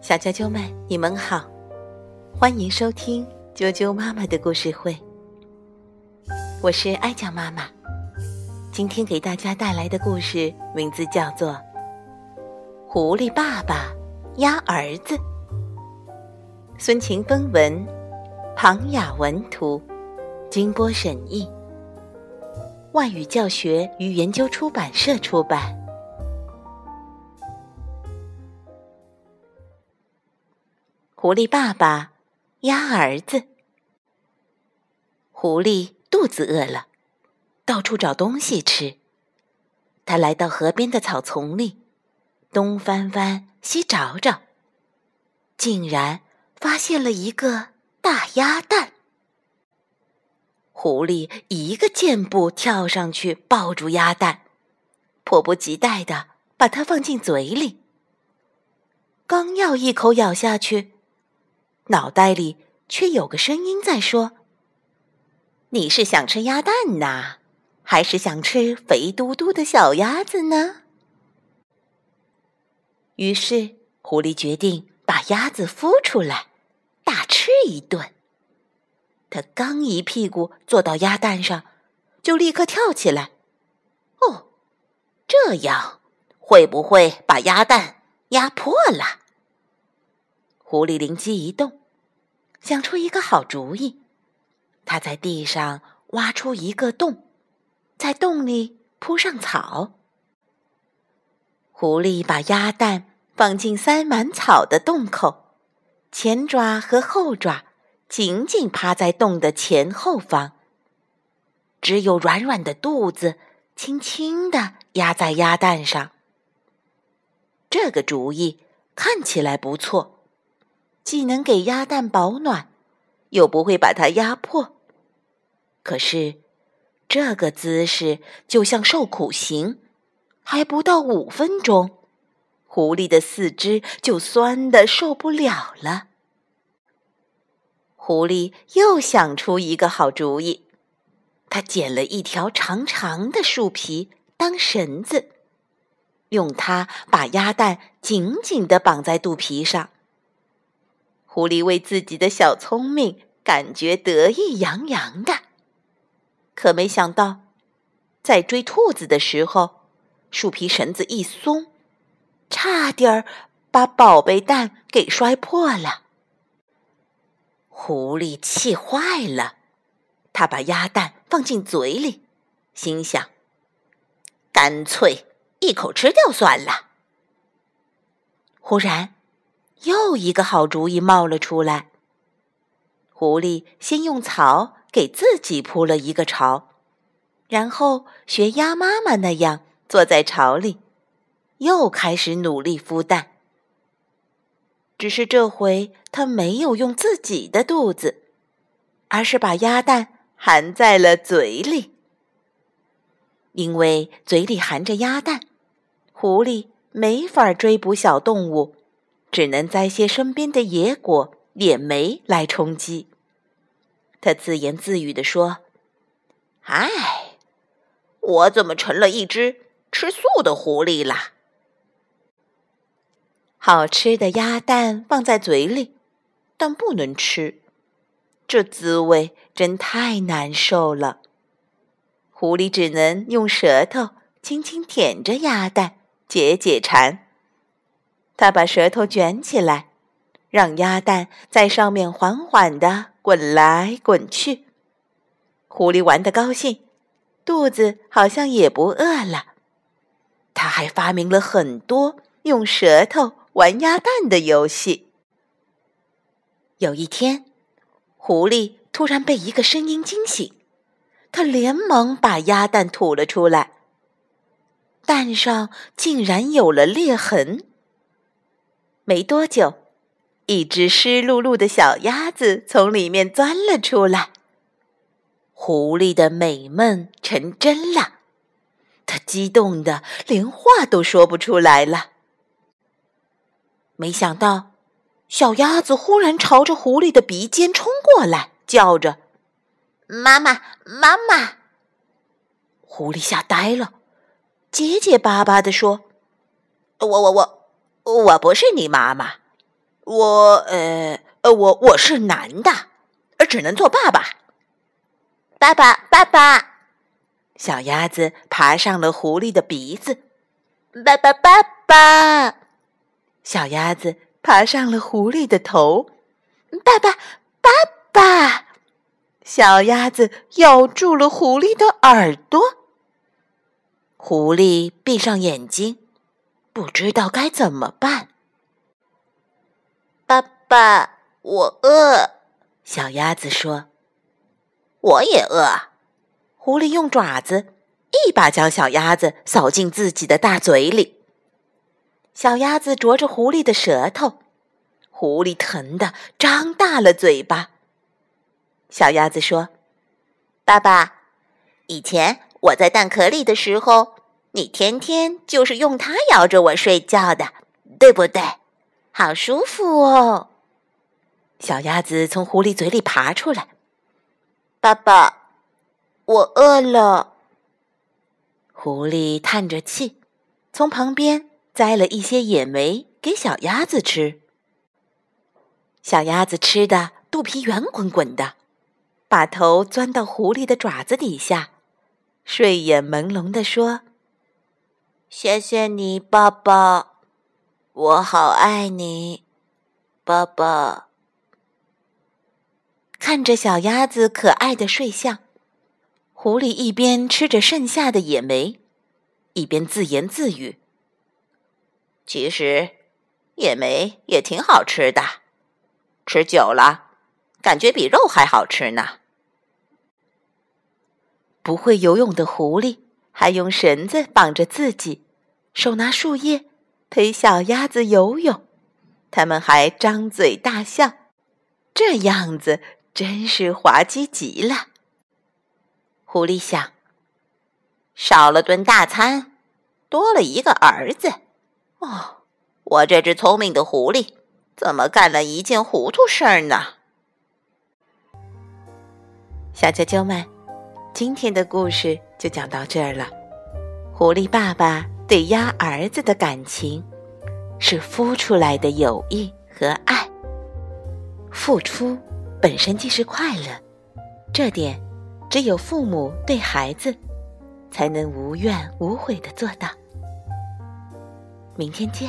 小啾啾们，你们好，欢迎收听啾啾妈妈的故事会。我是爱酱妈妈，今天给大家带来的故事名字叫做《狐狸爸爸压儿子》。孙晴芬文，庞雅文图，金波审译，外语教学与研究出版社出版。狐狸爸爸压儿子。狐狸肚子饿了，到处找东西吃。他来到河边的草丛里，东翻翻，西找找，竟然发现了一个大鸭蛋。狐狸一个箭步跳上去，抱住鸭蛋，迫不及待的把它放进嘴里。刚要一口咬下去。脑袋里却有个声音在说：“你是想吃鸭蛋呐，还是想吃肥嘟嘟的小鸭子呢？”于是，狐狸决定把鸭子孵出来，大吃一顿。他刚一屁股坐到鸭蛋上，就立刻跳起来：“哦，这样会不会把鸭蛋压破了？”狐狸灵机一动，想出一个好主意。他在地上挖出一个洞，在洞里铺上草。狐狸把鸭蛋放进塞满草的洞口，前爪和后爪紧紧趴在洞的前后方，只有软软的肚子轻轻地压在鸭蛋上。这个主意看起来不错。既能给鸭蛋保暖，又不会把它压破。可是，这个姿势就像受苦刑，还不到五分钟，狐狸的四肢就酸的受不了了。狐狸又想出一个好主意，他捡了一条长长的树皮当绳子，用它把鸭蛋紧紧的绑在肚皮上。狐狸为自己的小聪明感觉得意洋洋的，可没想到，在追兔子的时候，树皮绳子一松，差点儿把宝贝蛋给摔破了。狐狸气坏了，他把鸭蛋放进嘴里，心想：干脆一口吃掉算了。忽然。又一个好主意冒了出来。狐狸先用草给自己铺了一个巢，然后学鸭妈妈那样坐在巢里，又开始努力孵蛋。只是这回他没有用自己的肚子，而是把鸭蛋含在了嘴里。因为嘴里含着鸭蛋，狐狸没法追捕小动物。只能摘些身边的野果、野莓来充饥。他自言自语地说：“唉，我怎么成了一只吃素的狐狸啦？”好吃的鸭蛋放在嘴里，但不能吃，这滋味真太难受了。狐狸只能用舌头轻轻舔着鸭蛋，解解馋。他把舌头卷起来，让鸭蛋在上面缓缓地滚来滚去。狐狸玩得高兴，肚子好像也不饿了。他还发明了很多用舌头玩鸭蛋的游戏。有一天，狐狸突然被一个声音惊醒，他连忙把鸭蛋吐了出来，蛋上竟然有了裂痕。没多久，一只湿漉漉的小鸭子从里面钻了出来。狐狸的美梦成真了，它激动的连话都说不出来了。没想到，小鸭子忽然朝着狐狸的鼻尖冲过来，叫着：“妈妈，妈妈！”狐狸吓呆了，结结巴巴地说：“我我我。”我不是你妈妈，我呃呃，我我是男的，只能做爸爸。爸爸，爸爸！小鸭子爬上了狐狸的鼻子。爸爸，爸爸！小鸭子爬上了狐狸的头。爸爸，爸爸！小鸭子咬住了狐狸的耳朵。狐狸闭上眼睛，不知道该怎么办。爸爸，我饿。小鸭子说：“我也饿。”狐狸用爪子一把将小鸭子扫进自己的大嘴里。小鸭子啄着狐狸的舌头，狐狸疼得张大了嘴巴。小鸭子说：“爸爸，以前我在蛋壳里的时候，你天天就是用它咬着我睡觉的，对不对？好舒服哦。”小鸭子从狐狸嘴里爬出来，爸爸。我饿了。狐狸叹着气，从旁边摘了一些野莓给小鸭子吃。小鸭子吃的肚皮圆滚滚的，把头钻到狐狸的爪子底下，睡眼朦胧地说：“谢谢你，爸爸，我好爱你，爸爸。”看着小鸭子可爱的睡相。狐狸一边吃着剩下的野莓，一边自言自语：“其实，野莓也挺好吃的，吃久了，感觉比肉还好吃呢。”不会游泳的狐狸还用绳子绑着自己，手拿树叶陪小鸭子游泳，他们还张嘴大笑，这样子真是滑稽极了。狐狸想：少了顿大餐，多了一个儿子。哦，我这只聪明的狐狸，怎么干了一件糊涂事儿呢？小啾啾们，今天的故事就讲到这儿了。狐狸爸爸对鸭儿子的感情，是孵出来的友谊和爱。付出本身即是快乐，这点。只有父母对孩子，才能无怨无悔的做到。明天见。